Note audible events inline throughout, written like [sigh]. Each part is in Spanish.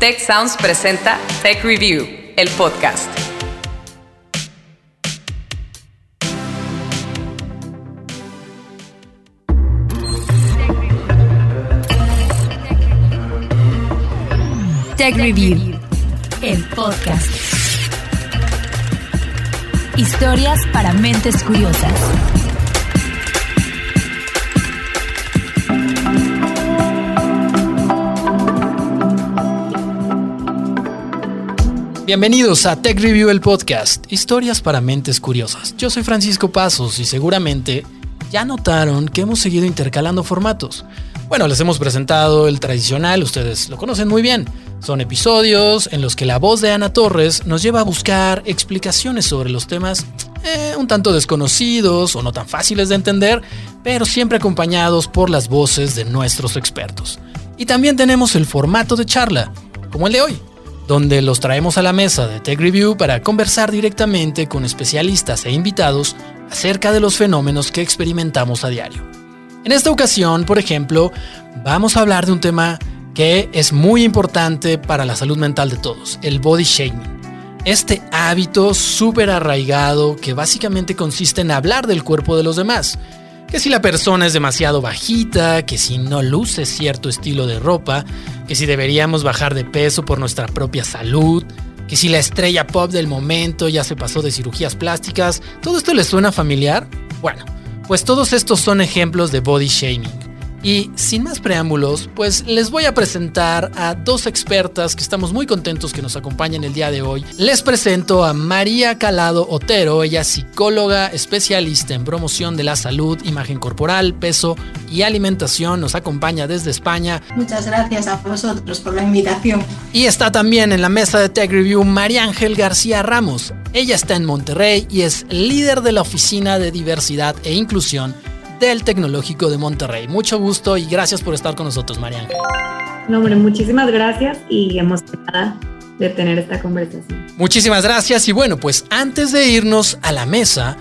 Tech Sounds presenta Tech Review, el podcast. Tech Review, el podcast. Historias para mentes curiosas. Bienvenidos a Tech Review el podcast, historias para mentes curiosas. Yo soy Francisco Pasos y seguramente ya notaron que hemos seguido intercalando formatos. Bueno, les hemos presentado el tradicional, ustedes lo conocen muy bien. Son episodios en los que la voz de Ana Torres nos lleva a buscar explicaciones sobre los temas eh, un tanto desconocidos o no tan fáciles de entender, pero siempre acompañados por las voces de nuestros expertos. Y también tenemos el formato de charla, como el de hoy donde los traemos a la mesa de Tech Review para conversar directamente con especialistas e invitados acerca de los fenómenos que experimentamos a diario. En esta ocasión, por ejemplo, vamos a hablar de un tema que es muy importante para la salud mental de todos, el body shaming. Este hábito súper arraigado que básicamente consiste en hablar del cuerpo de los demás, que si la persona es demasiado bajita, que si no luce cierto estilo de ropa, que si deberíamos bajar de peso por nuestra propia salud, que si la estrella pop del momento ya se pasó de cirugías plásticas, ¿todo esto les suena familiar? Bueno, pues todos estos son ejemplos de body shaming. Y sin más preámbulos, pues les voy a presentar a dos expertas que estamos muy contentos que nos acompañen el día de hoy. Les presento a María Calado Otero, ella es psicóloga especialista en promoción de la salud, imagen corporal, peso y alimentación. Nos acompaña desde España. Muchas gracias a vosotros por la invitación. Y está también en la mesa de Tech Review María Ángel García Ramos. Ella está en Monterrey y es líder de la Oficina de Diversidad e Inclusión del Tecnológico de Monterrey. Mucho gusto y gracias por estar con nosotros, María No, hombre, muchísimas gracias y emocionada de tener esta conversación. Muchísimas gracias y bueno, pues antes de irnos a la mesa,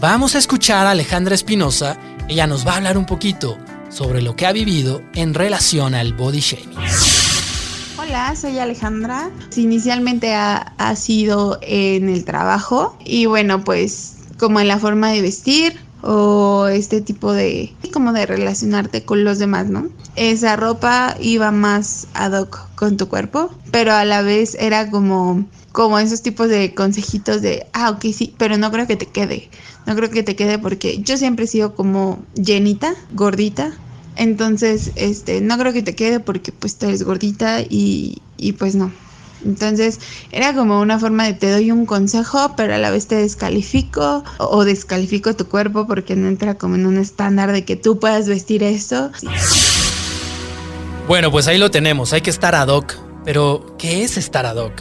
vamos a escuchar a Alejandra Espinosa. Ella nos va a hablar un poquito sobre lo que ha vivido en relación al body shaming. Hola, soy Alejandra. Inicialmente ha, ha sido en el trabajo y bueno, pues como en la forma de vestir, o este tipo de como de relacionarte con los demás, ¿no? Esa ropa iba más ad hoc con tu cuerpo, pero a la vez era como como esos tipos de consejitos de, ah, ok, sí, pero no creo que te quede. No creo que te quede porque yo siempre he sido como llenita, gordita. Entonces, este, no creo que te quede porque pues tú eres gordita y, y pues no. Entonces era como una forma de te doy un consejo, pero a la vez te descalifico o descalifico tu cuerpo porque no entra como en un estándar de que tú puedas vestir esto. Bueno, pues ahí lo tenemos, hay que estar ad hoc. Pero, ¿qué es estar ad hoc?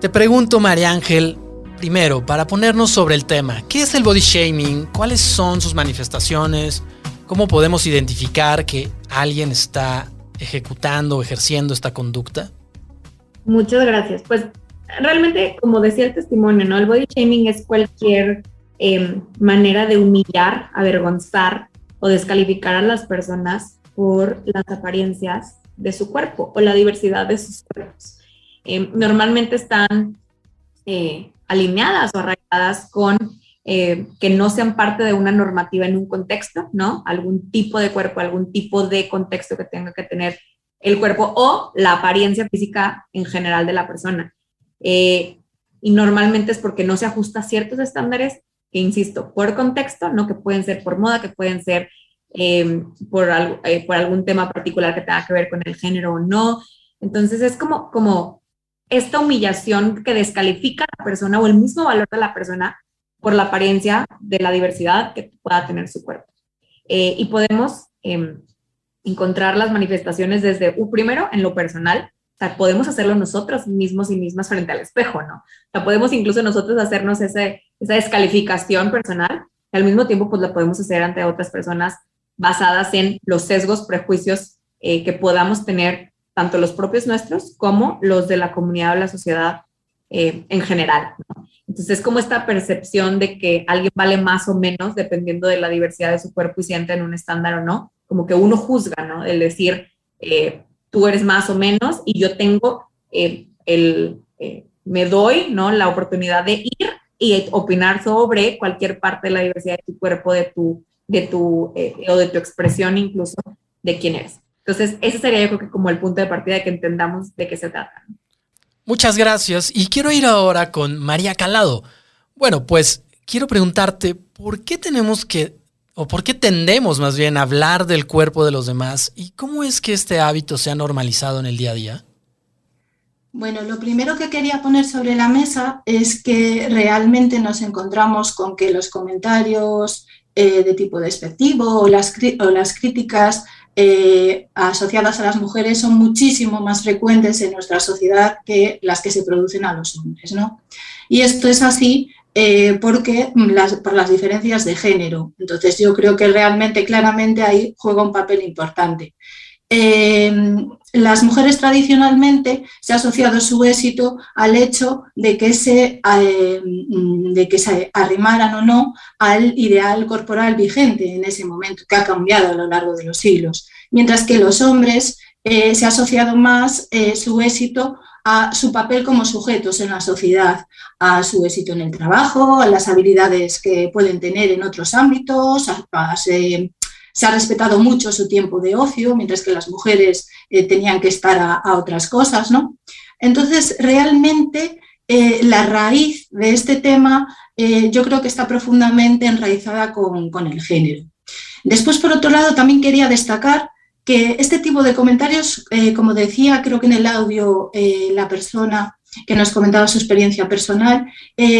Te pregunto, María Ángel, primero, para ponernos sobre el tema, ¿qué es el body shaming? ¿Cuáles son sus manifestaciones? ¿Cómo podemos identificar que alguien está ejecutando o ejerciendo esta conducta? Muchas gracias. Pues realmente, como decía el testimonio, ¿no? El body shaming es cualquier em, manera de humillar, avergonzar o descalificar a las personas por las apariencias de su cuerpo o la diversidad de sus cuerpos. Em, normalmente están eh, alineadas o arraigadas con eh, que no sean parte de una normativa en un contexto, ¿no? Algún tipo de cuerpo, algún tipo de contexto que tenga que tener el cuerpo o la apariencia física en general de la persona. Eh, y normalmente es porque no se ajusta a ciertos estándares que, insisto, por contexto, ¿no? que pueden ser por moda, que pueden ser em, por, eh, por algún tema particular que tenga que ver con el género o no. Entonces es como, como esta humillación que descalifica a la persona o el mismo valor de la persona por la apariencia de la diversidad que pueda tener su cuerpo. Eh, y podemos em, encontrar las manifestaciones desde, primero, en lo personal, o sea, podemos hacerlo nosotros mismos y mismas frente al espejo, ¿no? O sea, podemos incluso nosotros hacernos ese, esa descalificación personal y al mismo tiempo pues la podemos hacer ante otras personas basadas en los sesgos, prejuicios eh, que podamos tener, tanto los propios nuestros como los de la comunidad o la sociedad eh, en general. Entonces es como esta percepción de que alguien vale más o menos dependiendo de la diversidad de su cuerpo y si entra en un estándar o no, como que uno juzga, ¿no? El decir, eh, tú eres más o menos y yo tengo eh, el, eh, me doy ¿no? la oportunidad de ir y opinar sobre cualquier parte de la diversidad de tu cuerpo, de tu, de tu, o de tu expresión incluso de quién eres. Entonces, ese sería yo creo que como el punto de partida de que entendamos de qué se trata. Muchas gracias y quiero ir ahora con María Calado. Bueno, pues quiero preguntarte, ¿por qué tenemos que, o por qué tendemos más bien a hablar del cuerpo de los demás y cómo es que este hábito se ha normalizado en el día a día? Bueno, lo primero que quería poner sobre la mesa es que realmente nos encontramos con que los comentarios eh, de tipo despectivo o las, críticas eh, asociadas a las mujeres son muchísimo más frecuentes en nuestra sociedad que las que se producen a los hombres. ¿no? Y esto es así eh, porque las, por las diferencias de género. Entonces yo creo que realmente claramente ahí juega un papel importante. Em, las mujeres tradicionalmente se ha asociado su éxito al hecho de que, se, em, de que se arrimaran o no al ideal corporal vigente en ese momento, que ha cambiado a lo largo de los siglos, mientras que los hombres eh, se ha asociado más eh, su éxito a su papel como sujetos en la sociedad, a su éxito en el trabajo, a las habilidades que pueden tener en otros ámbitos, a, se ha respetado mucho su tiempo de ocio, mientras que las mujeres eh, tenían que estar a, otras cosas, ¿no? Entonces, realmente eh, la raíz de este tema eh, yo creo que está profundamente enraizada con el género. Después, por otro lado, también quería destacar que este tipo de comentarios, como decía, creo que en el audio la persona que nos comentaba su experiencia personal,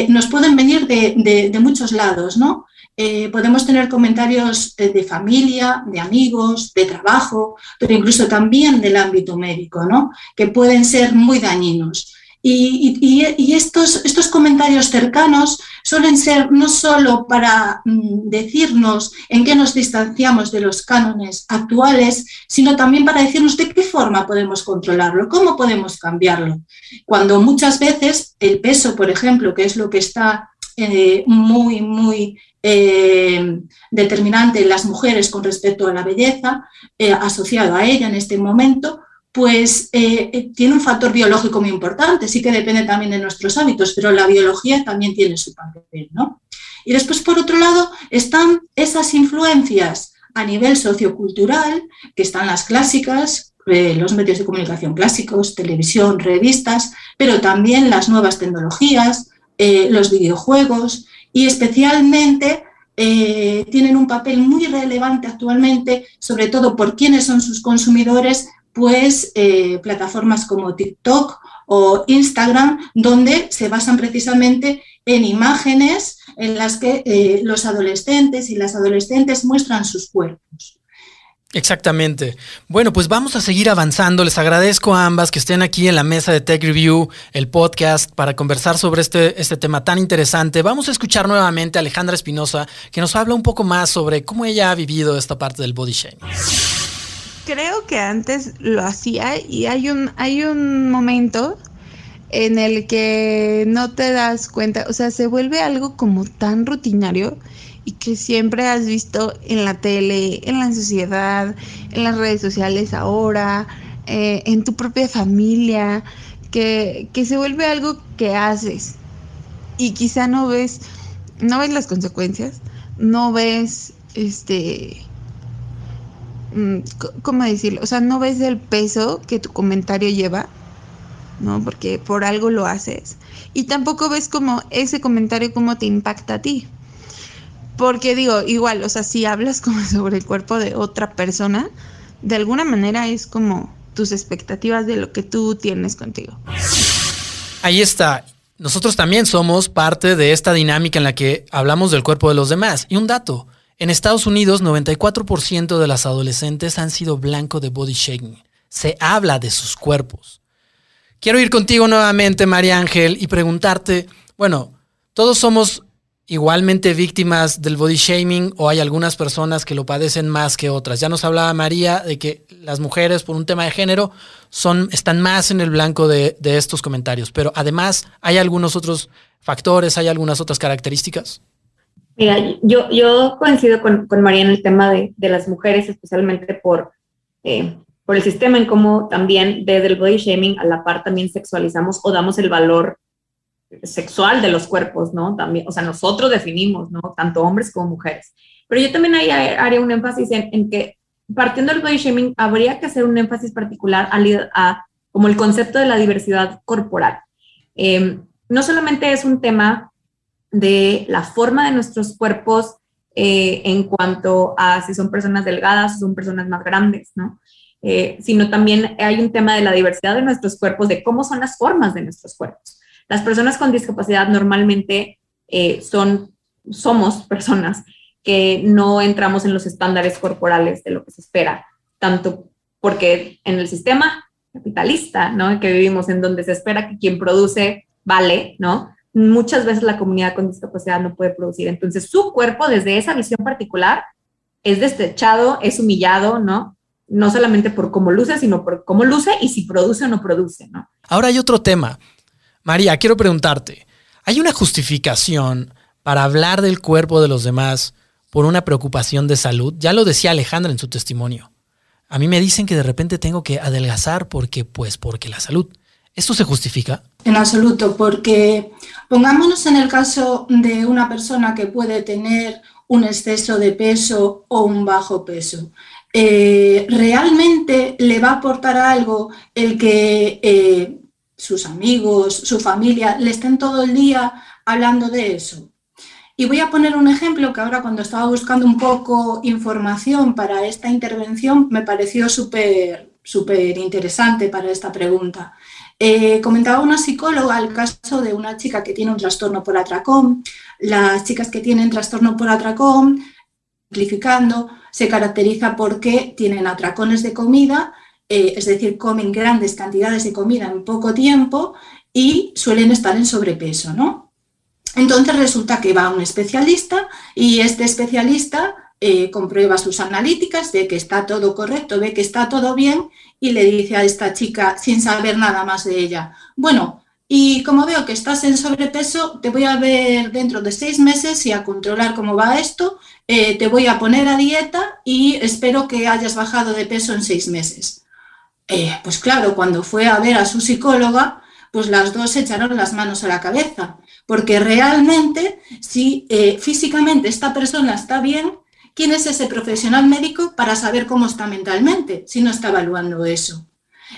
nos pueden venir de, de, de muchos lados, ¿no? Eh, podemos tener comentarios de, familia, de amigos, de trabajo, pero incluso también del ámbito médico, ¿no? que pueden ser muy dañinos. Y, estos, comentarios cercanos suelen ser no solo para mm, decirnos en qué nos distanciamos de los cánones actuales, sino también para decirnos de qué forma podemos controlarlo, cómo podemos cambiarlo. Cuando muchas veces el peso, por ejemplo, que es lo que está eh, muy, muy eh, determinante en las mujeres con respecto a la belleza, eh, asociado a ella en este momento, pues eh, tiene un factor biológico muy importante, sí que depende también de nuestros hábitos, pero la biología también tiene su papel, ¿no? Y después, por otro lado, están esas influencias a nivel sociocultural, que están las clásicas, los medios de comunicación clásicos, televisión, revistas, pero también las nuevas tecnologías, los videojuegos, y especialmente eh, tienen un papel muy relevante actualmente, sobre todo por quiénes son sus consumidores, pues eh, plataformas como TikTok o Instagram, donde se basan precisamente en imágenes en las que eh, los adolescentes y las adolescentes muestran sus cuerpos. Exactamente. Bueno, pues vamos a seguir avanzando. Les agradezco a ambas que estén aquí en la mesa de Tech Review, el podcast, para conversar sobre este, este tema tan interesante. Vamos a escuchar nuevamente a Alejandra Espinosa, que nos habla un poco más sobre cómo ella ha vivido esta parte del body shaming. Creo que antes lo hacía y hay un, hay un momento en el que no te das cuenta, o sea, se vuelve algo como tan rutinario y que siempre has visto en la tele, en la sociedad, en las redes sociales ahora, eh, en tu propia familia, que, se vuelve algo que haces. Y quizá no ves, no ves las consecuencias, no ves este ¿cómo decirlo? O sea, no ves el peso que tu comentario lleva, ¿no? Porque por algo lo haces. Y tampoco ves como ese comentario cómo te impacta a ti. Porque digo, igual, o sea, si hablas [laughs] como sobre el cuerpo de otra persona, de alguna manera es como tus expectativas de lo que tú tienes contigo. Ahí está. Nosotros también somos parte de esta dinámica en la que hablamos del cuerpo de los demás. Y un dato, en Estados Unidos 94% de las adolescentes han sido blanco de body shaming. Se habla de sus cuerpos. Quiero ir contigo nuevamente, María Ángel, y preguntarte, bueno, todos somos igualmente víctimas del body shaming o hay algunas personas que lo padecen más que otras. Ya nos hablaba María de que las mujeres por un tema de género son, están más en el blanco de, estos comentarios, pero además hay algunos otros factores, hay algunas otras características. Mira, yo, yo coincido con, María en el tema de, las mujeres, especialmente por, eh, por el sistema en cómo también desde el body shaming a la par también sexualizamos o damos el valor sexual de los cuerpos, ¿no? También, o sea, nosotros definimos, ¿no? Tanto hombres como mujeres. Pero yo también ahí haría un énfasis en, que partiendo del body shaming habría que hacer un énfasis particular a, como el concepto de la diversidad corporal. Eh, no solamente es un tema de la forma de nuestros cuerpos eh, en cuanto a si son personas delgadas o son personas más grandes, ¿no? Eh, sino también hay un tema de la diversidad de nuestros cuerpos, de cómo son las formas de nuestros cuerpos. Las personas con discapacidad normalmente eh, son, somos personas que no entramos en los estándares corporales de lo que se espera, tanto porque en el sistema capitalista, ¿no? Que vivimos en donde se espera que quien produce vale, ¿no? Muchas veces la comunidad con discapacidad no puede producir. Entonces, su cuerpo, desde esa visión particular, es destechado, es humillado, ¿no? No solamente por cómo luce, sino por cómo luce y si produce o no produce, ¿no? Ahora hay otro tema. María, quiero preguntarte, ¿hay una justificación para hablar del cuerpo de los demás por una preocupación de salud? Ya lo decía Alejandra en su testimonio. A mí me dicen que de repente tengo que adelgazar porque, pues, porque la salud. ¿Esto se justifica? En absoluto, porque pongámonos en el caso de una persona que puede tener un exceso de peso o un bajo peso. Eh, ¿Realmente le va a aportar algo el que eh, sus amigos, su familia, le estén todo el día hablando de eso. Y voy a poner un ejemplo que ahora cuando estaba buscando un poco información para esta intervención me pareció súper súper interesante para esta pregunta. Eh, comentaba una psicóloga el caso de una chica que tiene un trastorno por atracón. Las chicas que tienen trastorno por atracón, simplificando, se caracteriza porque tienen atracones de comida eh, es decir, comen grandes cantidades de comida en poco tiempo y suelen estar en sobrepeso, ¿no? Entonces resulta que va un especialista y este especialista eh, comprueba sus analíticas, ve que está todo correcto, ve que está todo bien y le dice a esta chica sin saber nada más de ella, bueno, y como veo que estás en sobrepeso, te voy a ver dentro de seis meses y a controlar cómo va esto, eh, te voy a poner a dieta y espero que hayas bajado de peso en seis meses. Eh, pues claro, cuando fue a ver a su psicóloga, pues las dos echaron las manos a la cabeza, porque realmente si físicamente esta persona está bien, ¿quién es ese profesional médico para saber cómo está mentalmente si no está evaluando eso?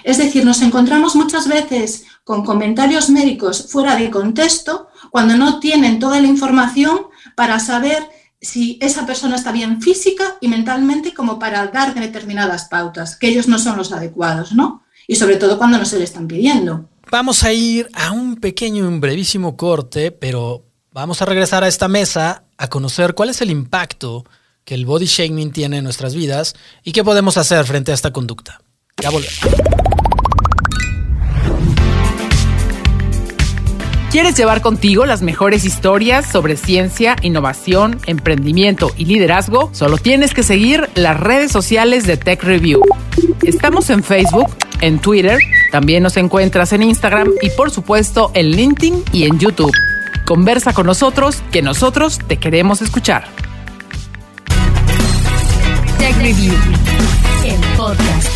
Es decir, nos encontramos muchas veces con comentarios médicos fuera de contexto cuando no tienen toda la información para saber si esa persona está bien física y mentalmente como para dar determinadas pautas, que ellos no son los adecuados, ¿no? Y sobre todo cuando no se le están pidiendo. Vamos a ir a un pequeño un brevísimo corte, pero vamos a regresar a esta mesa a conocer cuál es el impacto que el body shaming tiene en nuestras vidas y qué podemos hacer frente a esta conducta. Ya volvemos. ¿Quieres llevar contigo las mejores historias sobre ciencia, innovación, emprendimiento y liderazgo? Solo tienes que seguir las redes sociales de Tech Review. Estamos en Facebook, en Twitter, también nos encuentras en Instagram y por supuesto en LinkedIn y en YouTube. Conversa con nosotros, que nosotros te queremos escuchar. Tech Review, el podcast.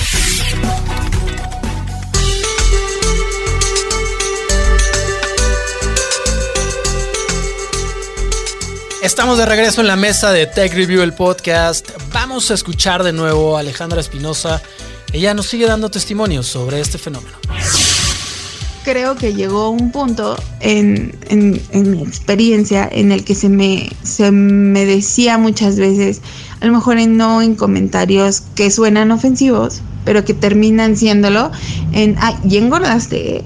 Estamos de regreso en la mesa de Tech Review, el podcast. Vamos a escuchar de nuevo a Alejandra Espinosa. Ella nos sigue dando testimonios sobre este fenómeno. Creo que llegó un punto en, mi experiencia en el que se me, se me decía muchas veces, a lo mejor en, no en comentarios que suenan ofensivos, pero que terminan siéndolo, en, ay, y engordaste,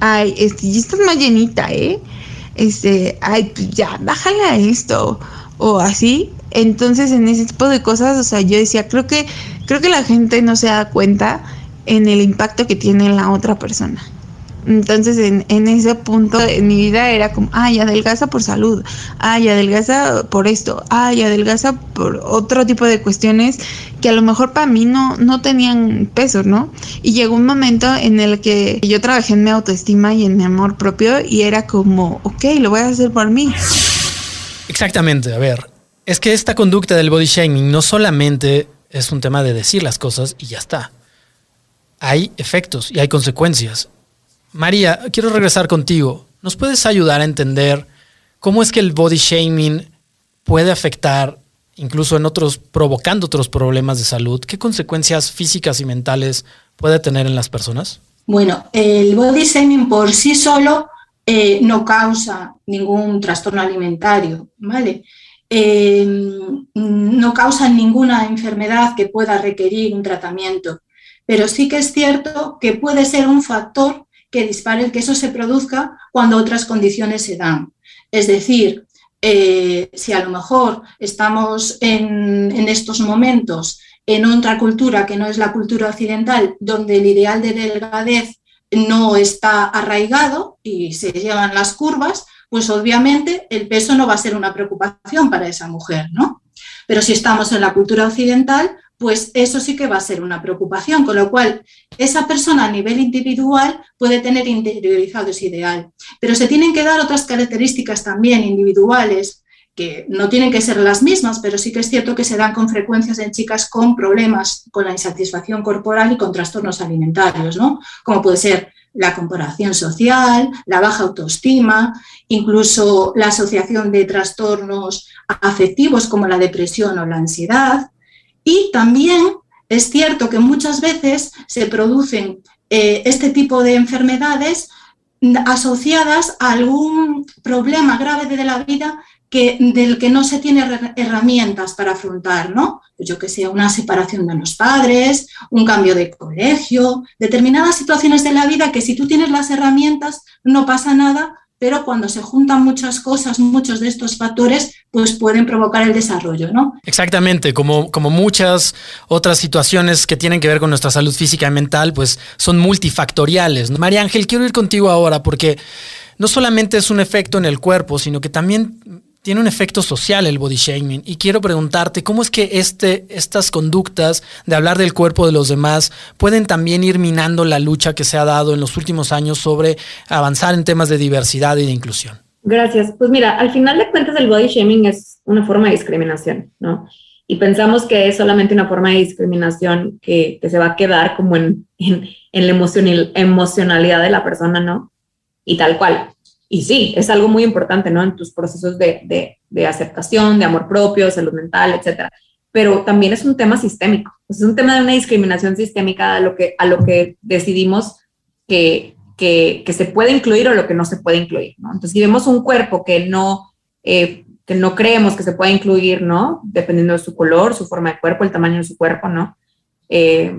ay, este, y estás más llenita, ¿eh? este, ay, pues ya, bájale a esto, o así. Entonces, en ese tipo de cosas, o sea, yo decía, creo que, creo que la gente no se da cuenta en el impacto que tiene en la otra persona. Entonces, en, en, ese punto en mi vida era como, ay, adelgaza por salud, ay, adelgaza por esto, ay, adelgaza por otro tipo de cuestiones que a lo mejor para mí no, no tenían peso, ¿no? Y llegó un momento en el que yo trabajé en mi autoestima y en mi amor propio y era como, ok, lo voy a hacer por mí. Exactamente, a ver, es que esta conducta del body shaming no solamente es un tema de decir las cosas y ya está hay efectos y hay consecuencias. María, quiero regresar contigo. ¿Nos puedes ayudar a entender cómo es que el body shaming puede afectar, incluso en otros, provocando otros problemas de salud? ¿Qué consecuencias físicas y mentales puede tener en las personas? Bueno, el body shaming por sí solo eh, no causa ningún trastorno alimentario, ¿vale? Eh, no causa ninguna enfermedad que pueda requerir un tratamiento, pero sí que es cierto que puede ser un factor que dispare el que eso se produzca cuando otras condiciones se dan. Es decir, eh, si a lo mejor estamos en, en, estos momentos en otra cultura que no es la cultura occidental, donde el ideal de delgadez no está arraigado y se llevan las curvas, pues obviamente el peso no va a ser una preocupación para esa mujer, ¿no? Pero si estamos en la cultura occidental, pues eso sí que va a ser una preocupación, con lo cual esa persona a nivel individual puede tener interiorizado ese ideal. Pero se tienen que dar otras características también individuales que no tienen que ser las mismas, pero sí que es cierto que se dan con frecuencias en chicas con problemas con la insatisfacción corporal y con trastornos alimentarios, ¿no? Como puede ser la comparación social, la baja autoestima, incluso la asociación de trastornos afectivos como la depresión o la ansiedad. Y también es cierto que muchas veces se producen eh, este tipo de enfermedades asociadas a algún problema grave de la vida que, del que no se tiene herramientas para afrontar, ¿no? Pues yo que sé, una separación de los padres, un cambio de colegio, determinadas situaciones de la vida que si tú tienes las herramientas no pasa nada, pero cuando se juntan muchas cosas, muchos de estos factores, pues pueden provocar el desarrollo, ¿no? Exactamente, como, como muchas otras situaciones que tienen que ver con nuestra salud física y mental, pues son multifactoriales. María Ángel, quiero ir contigo ahora porque no solamente es un efecto en el cuerpo, sino que también tiene un efecto social el body shaming y quiero preguntarte cómo es que este, estas conductas de hablar del cuerpo de los demás pueden también ir minando la lucha que se ha dado en los últimos años sobre avanzar en temas de diversidad y de inclusión. Gracias. Pues mira, al final de cuentas el body shaming es una forma de discriminación, ¿no? Y pensamos que es solamente una forma de discriminación que, que se va a quedar como en, en, en la emocionalidad de la persona, ¿no? Y tal cual. Y sí, es algo muy importante, ¿no? En tus procesos de, de, aceptación, de amor propio, salud mental, etcétera. Pero también es un tema sistémico. Es un tema de una discriminación sistémica a lo que, a lo que decidimos que, que, que se puede incluir o lo que no se puede incluir, ¿no? Entonces, si vemos un cuerpo que no, eh, que no creemos que se pueda incluir, ¿no? Dependiendo de su color, su forma de cuerpo, el tamaño de su cuerpo, ¿no? Eh,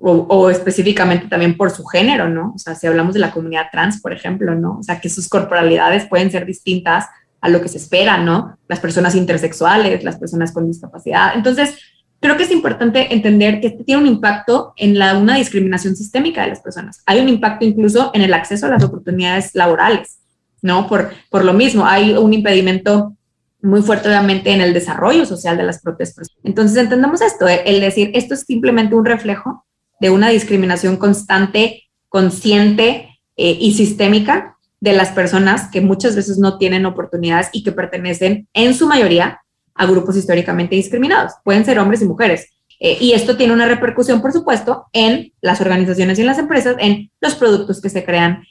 o, específicamente también por su género, ¿no? O sea, si hablamos de la comunidad trans, por ejemplo, ¿no? O sea, que sus corporalidades pueden ser distintas a lo que se espera, ¿no? Las personas intersexuales, las personas con discapacidad. Entonces, creo que es importante entender que este tiene un impacto en la, una discriminación sistémica de las personas. Hay un impacto incluso en el acceso a las oportunidades laborales, ¿no? Por, por lo mismo, hay un impedimento muy fuerte obviamente en el desarrollo social de las propias personas. Entonces entendamos esto, eh, el decir esto es simplemente un reflejo de una discriminación constante, consciente eh, y sistémica de las personas que muchas veces no tienen oportunidades y que pertenecen en su mayoría a grupos históricamente discriminados. Pueden ser hombres y mujeres. Eh, y esto tiene una repercusión, por supuesto, en las organizaciones y en las empresas, en los productos que se crean,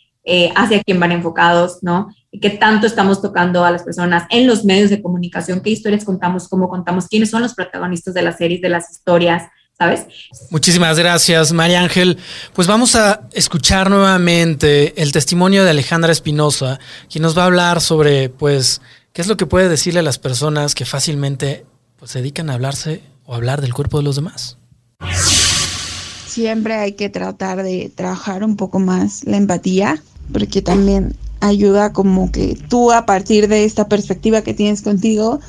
hacia quién van enfocados, ¿no? qué tanto estamos tocando a las personas en los medios de comunicación, qué historias contamos, cómo contamos, quiénes son los protagonistas de las series, de las historias, ¿sabes? Muchísimas gracias, María Ángel. Pues vamos a escuchar nuevamente el testimonio de Alejandra Espinosa, quien nos va a hablar sobre, pues, qué es lo que puede decirle a las personas que fácilmente pues, se dedican a hablarse o hablar del cuerpo de los demás. Siempre hay que tratar de trabajar un poco más la empatía, porque también ayuda como que tú a partir de esta perspectiva que tienes contigo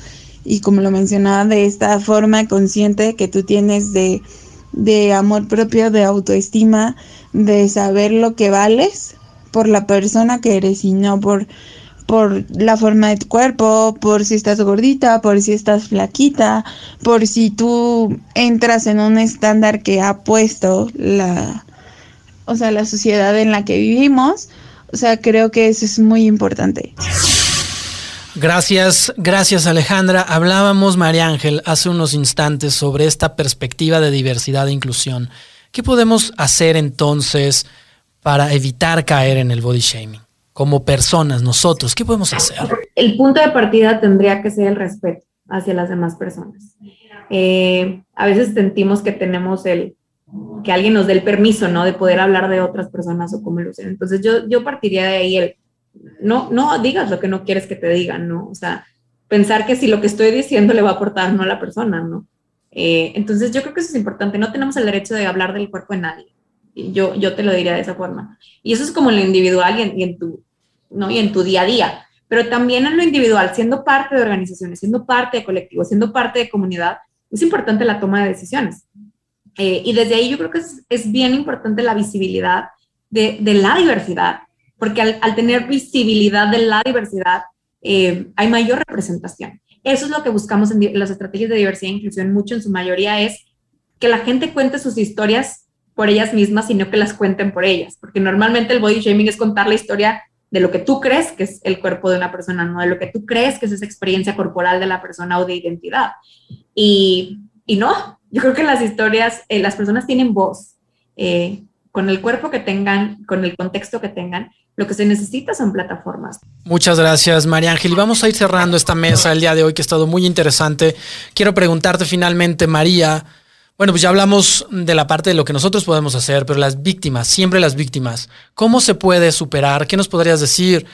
y como lo mencionaba, de esta forma consciente que tú tienes de, de amor propio, de autoestima, de saber lo que vales por la persona que eres y no por, por la forma de tu cuerpo, por si estás gordita, por si estás flaquita, por si tú entras en un estándar que ha puesto la, o sea, la sociedad en la que vivimos o sea, creo que eso es muy importante. Gracias, gracias Alejandra. Hablábamos, María Ángel, hace unos instantes sobre esta perspectiva de diversidad e inclusión ¿Qué podemos hacer entonces para evitar caer en el body shaming? Como personas, nosotros, ¿qué podemos hacer? El punto de partida tendría que ser el respeto hacia las demás personas. Eh, a veces sentimos que tenemos el, que alguien nos dé el permiso, ¿no? De poder hablar de otras personas o cómo lo sean. Entonces yo, yo partiría de ahí el, no, no digas lo que no quieres que te digan, ¿no? O sea, pensar que si lo que estoy diciendo le va a aportar no a la persona, ¿no? Eh, entonces yo creo que eso es importante, no tenemos el derecho de hablar del cuerpo de nadie. Yo, yo te lo diría de esa forma. Y eso es como lo individual y en, y en tu, ¿no? y en tu día a día. Pero también en lo individual, siendo parte de organizaciones, siendo parte de colectivos, siendo parte de comunidad, es importante la toma de decisiones. Eh, y desde ahí yo creo que es, es bien importante la visibilidad de, de la diversidad, porque al, al, tener visibilidad de la diversidad eh, hay mayor representación. Eso es lo que buscamos en las estrategias de diversidad e inclusión, mucho en su mayoría es que la gente cuente sus historias por ellas mismas, sino que las cuenten por ellas, porque normalmente el body shaming es contar la historia de lo que tú crees que es el cuerpo de una persona, no de lo que tú crees que es esa experiencia corporal de la persona o de identidad. Y, y no, yo creo que las historias, eh, las personas tienen voz, eh, con el cuerpo que tengan, con el contexto que tengan, lo que se necesita son plataformas. Muchas gracias, María Ángel. Y vamos a ir cerrando esta mesa el día de hoy, que ha estado muy interesante. Quiero preguntarte finalmente, María, bueno, pues ya hablamos de la parte de lo que nosotros podemos hacer, pero las víctimas, siempre las víctimas, ¿cómo se puede superar? ¿Qué nos podrías decir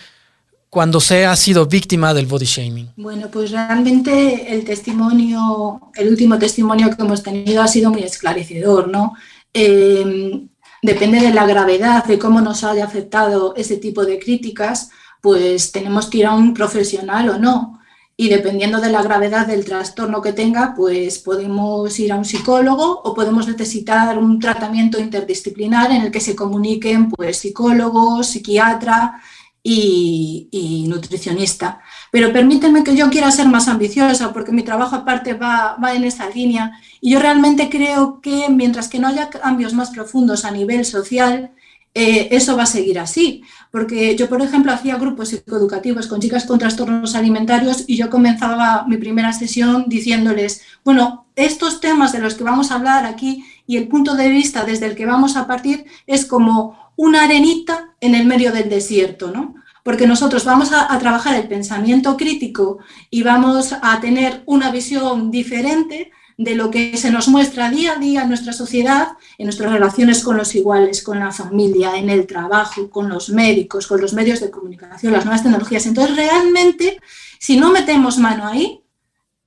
cuando se ha sido víctima del body shaming? Bueno, pues realmente el testimonio, el último testimonio que hemos tenido ha sido muy esclarecedor, ¿no? Eh, depende de la gravedad, de cómo nos haya afectado ese tipo de críticas, pues tenemos que ir a un profesional o no. Y dependiendo de la gravedad del trastorno que tenga, pues podemos ir a un psicólogo o podemos necesitar un tratamiento interdisciplinar en el que se comuniquen pues psicólogos, psiquiatra y, y nutricionista. Pero permíteme que yo quiera ser más ambiciosa porque mi trabajo aparte va, va en esa línea y yo realmente creo que mientras que no haya cambios más profundos a nivel social, eh, eso va a seguir así. Porque yo, por ejemplo, hacía grupos psicoeducativos con chicas con trastornos alimentarios y yo comenzaba mi primera sesión diciéndoles, bueno, estos temas de los que vamos a hablar aquí y el punto de vista desde el que vamos a partir es como una arenita en el medio del desierto, ¿no? Porque nosotros vamos a, trabajar el pensamiento crítico y vamos a tener una visión diferente de lo que se nos muestra día a día en nuestra sociedad, en nuestras relaciones con los iguales, con la familia, en el trabajo, con los médicos, con los medios de comunicación, las nuevas tecnologías. Entonces, realmente, si no metemos mano ahí,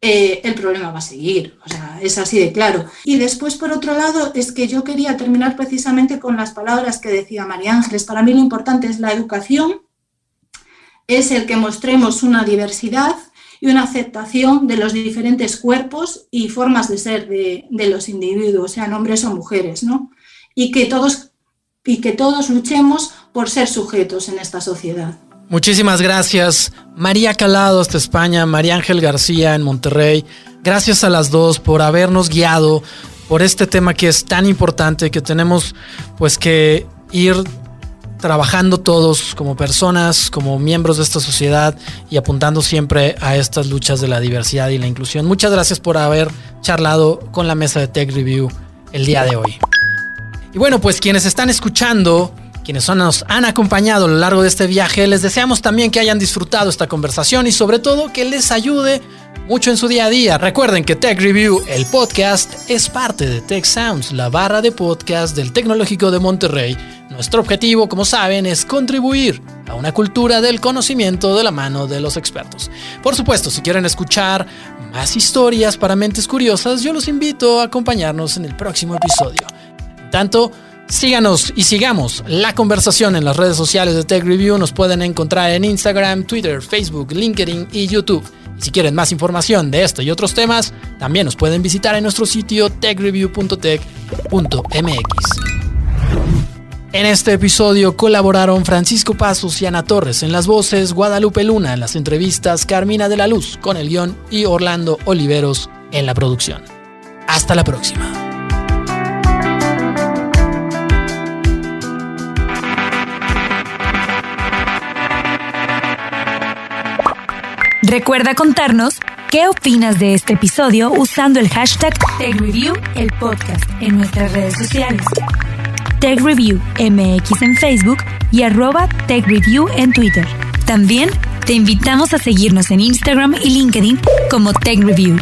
eh, el problema va a seguir. O sea, es así de claro. Y después, por otro lado, es que yo quería terminar precisamente con las palabras que decía María Ángeles. Para mí lo importante es la educación, es el que mostremos una diversidad y una aceptación de los diferentes cuerpos y formas de ser de, de los individuos, sean hombres o mujeres, ¿no? Y que todos y que todos luchemos por ser sujetos en esta sociedad. Muchísimas gracias. María Calado hasta España, María Ángel García en Monterrey. Gracias a las dos por habernos guiado por este tema que es tan importante que tenemos pues que ir trabajando todos como personas, como miembros de esta sociedad y apuntando siempre a estas luchas de la diversidad y la inclusión. Muchas gracias por haber charlado con la mesa de Tech Review el día de hoy. Y bueno, pues quienes están escuchando, quienes nos han acompañado a lo largo de este viaje, les deseamos también que hayan disfrutado esta conversación y sobre todo que les ayude mucho en su día a día. Recuerden que Tech Review, el podcast, es parte de Tech Sounds, la barra de podcast del Tecnológico de Monterrey. Nuestro objetivo, como saben, es contribuir a una cultura del conocimiento de la mano de los expertos. Por supuesto, si quieren escuchar más historias para mentes curiosas, yo los invito a acompañarnos en el próximo episodio. En tanto, Síganos y sigamos la conversación en las redes sociales de Tech Review. Nos pueden encontrar en Instagram, Twitter, Facebook, LinkedIn y YouTube. Y si quieren más información de esto y otros temas, también nos pueden visitar en nuestro sitio techreview.tech.mx. En este episodio colaboraron Francisco Pasos y Ana Torres en las voces, Guadalupe Luna en las entrevistas, Carmina de la Luz con el guion y Orlando Oliveros en la producción. Hasta la próxima. Recuerda contarnos ¿Qué opinas de este episodio usando el hashtag TechReview, el podcast, en nuestras redes sociales? TechReview MX en Facebook y arroba TechReview en Twitter. También te invitamos a seguirnos en Instagram y LinkedIn como TechReview.